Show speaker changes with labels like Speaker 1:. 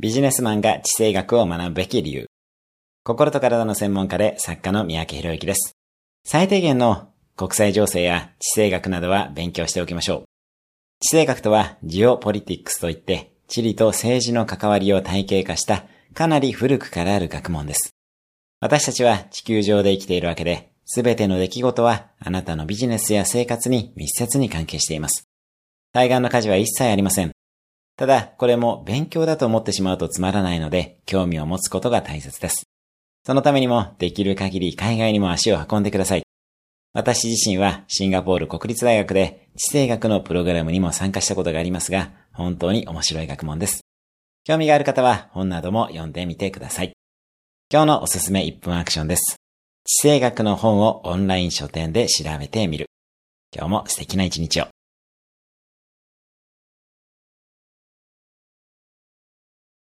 Speaker 1: ビジネスマンが地政学を学ぶべき理由。心と体の専門家で作家の三宅博之です。最低限の国際情勢や地政学などは勉強しておきましょう。地政学とはジオポリティックスといって、地理と政治の関わりを体系化したかなり古くからある学問です。私たちは地球上で生きているわけで、すべての出来事はあなたのビジネスや生活に密接に関係しています。対岸の火事は一切ありません。ただ、これも勉強だと思ってしまうとつまらないので、興味を持つことが大切です。そのためにも、できる限り海外にも足を運んでください。私自身はシンガポール国立大学で地政学のプログラムにも参加したことがありますが、本当に面白い学問です。興味がある方は本なども読んでみてください。今日のおすすめ1分アクションです。地政学の本をオンライン書店で調べてみる。今日も素敵な一日を。